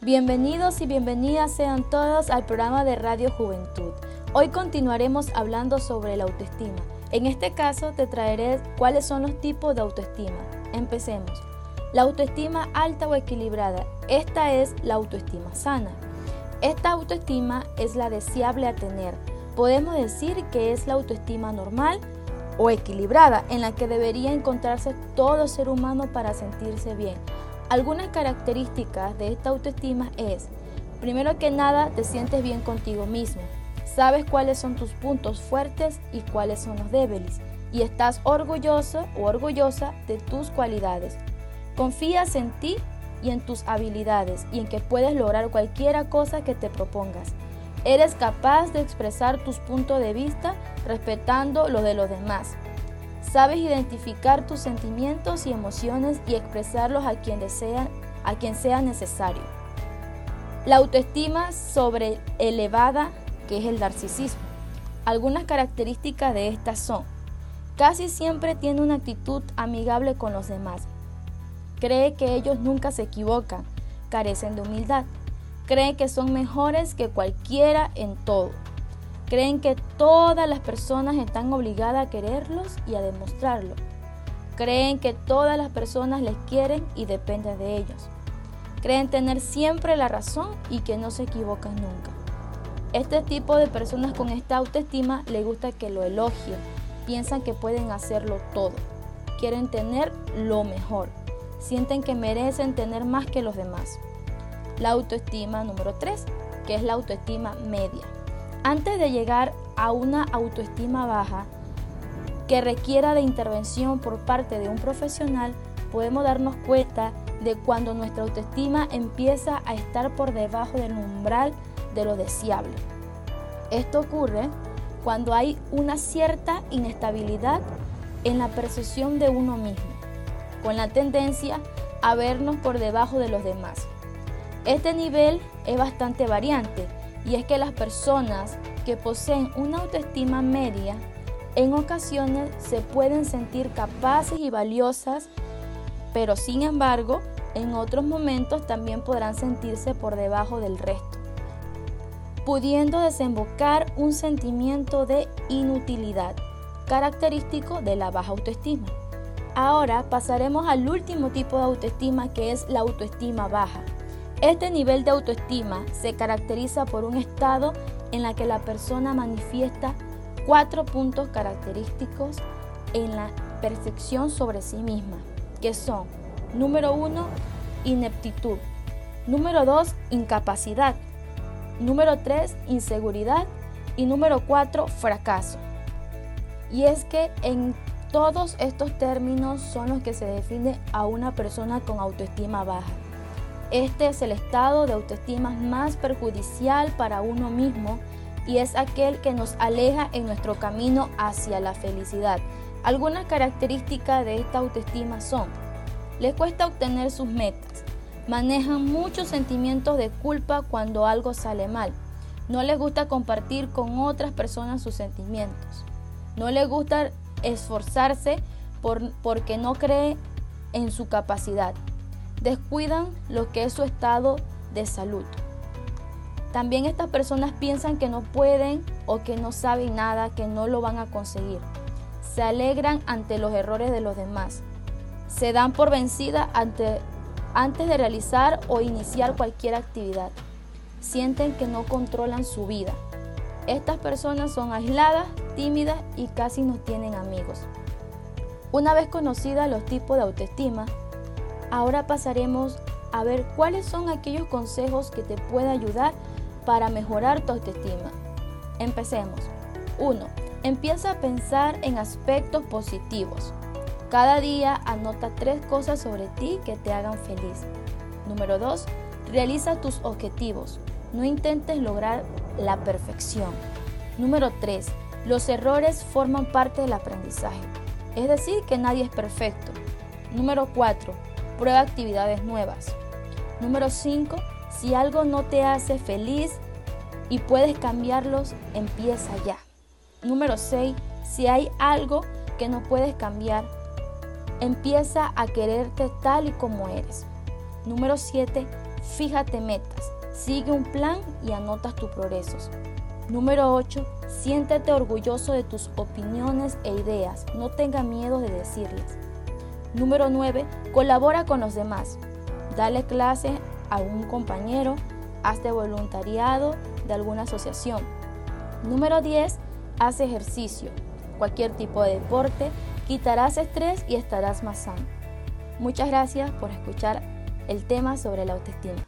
Bienvenidos y bienvenidas sean todos al programa de Radio Juventud. Hoy continuaremos hablando sobre la autoestima. En este caso te traeré cuáles son los tipos de autoestima. Empecemos. La autoestima alta o equilibrada. Esta es la autoestima sana. Esta autoestima es la deseable a tener. Podemos decir que es la autoestima normal o equilibrada en la que debería encontrarse todo ser humano para sentirse bien algunas características de esta autoestima es, primero que nada, te sientes bien contigo mismo, sabes cuáles son tus puntos fuertes y cuáles son los débiles, y estás orgulloso o orgullosa de tus cualidades. Confías en ti y en tus habilidades y en que puedes lograr cualquier cosa que te propongas. Eres capaz de expresar tus puntos de vista respetando los de los demás. Sabes identificar tus sentimientos y emociones y expresarlos a quien, desea, a quien sea necesario. La autoestima sobre elevada, que es el narcisismo. Algunas características de estas son, casi siempre tiene una actitud amigable con los demás. Cree que ellos nunca se equivocan, carecen de humildad. Cree que son mejores que cualquiera en todo Creen que todas las personas están obligadas a quererlos y a demostrarlo. Creen que todas las personas les quieren y dependen de ellos. Creen tener siempre la razón y que no se equivocan nunca. Este tipo de personas con esta autoestima le gusta que lo elogien, piensan que pueden hacerlo todo, quieren tener lo mejor, sienten que merecen tener más que los demás. La autoestima número 3, que es la autoestima media. Antes de llegar a una autoestima baja que requiera de intervención por parte de un profesional, podemos darnos cuenta de cuando nuestra autoestima empieza a estar por debajo del umbral de lo deseable. Esto ocurre cuando hay una cierta inestabilidad en la percepción de uno mismo, con la tendencia a vernos por debajo de los demás. Este nivel es bastante variante y es que las personas que poseen una autoestima media en ocasiones se pueden sentir capaces y valiosas, pero sin embargo en otros momentos también podrán sentirse por debajo del resto, pudiendo desembocar un sentimiento de inutilidad, característico de la baja autoestima. Ahora pasaremos al último tipo de autoestima que es la autoestima baja. Este nivel de autoestima se caracteriza por un estado en la que la persona manifiesta cuatro puntos característicos en la percepción sobre sí misma, que son, número uno, ineptitud, número dos, incapacidad, número tres, inseguridad y número cuatro, fracaso. Y es que en todos estos términos son los que se define a una persona con autoestima baja. Este es el estado de autoestima más perjudicial para uno mismo y es aquel que nos aleja en nuestro camino hacia la felicidad. Algunas características de esta autoestima son, le cuesta obtener sus metas, manejan muchos sentimientos de culpa cuando algo sale mal, no les gusta compartir con otras personas sus sentimientos, no les gusta esforzarse por, porque no cree en su capacidad descuidan lo que es su estado de salud. También estas personas piensan que no pueden o que no saben nada, que no lo van a conseguir. Se alegran ante los errores de los demás. Se dan por vencida ante, antes de realizar o iniciar cualquier actividad. Sienten que no controlan su vida. Estas personas son aisladas, tímidas y casi no tienen amigos. Una vez conocida los tipos de autoestima, Ahora pasaremos a ver cuáles son aquellos consejos que te pueden ayudar para mejorar tu autoestima. Empecemos. 1. Empieza a pensar en aspectos positivos. Cada día anota tres cosas sobre ti que te hagan feliz. Número 2. Realiza tus objetivos. No intentes lograr la perfección. Número 3. Los errores forman parte del aprendizaje. Es decir, que nadie es perfecto. Número 4 Prueba actividades nuevas. Número 5. Si algo no te hace feliz y puedes cambiarlos, empieza ya. Número 6. Si hay algo que no puedes cambiar, empieza a quererte tal y como eres. Número 7. Fíjate metas, sigue un plan y anotas tus progresos. Número 8. Siéntete orgulloso de tus opiniones e ideas. No tenga miedo de decirlas. Número 9. Colabora con los demás. Dale clase a un compañero. Hazte voluntariado de alguna asociación. Número 10. Haz ejercicio. Cualquier tipo de deporte. Quitarás estrés y estarás más sano. Muchas gracias por escuchar el tema sobre la autoestima.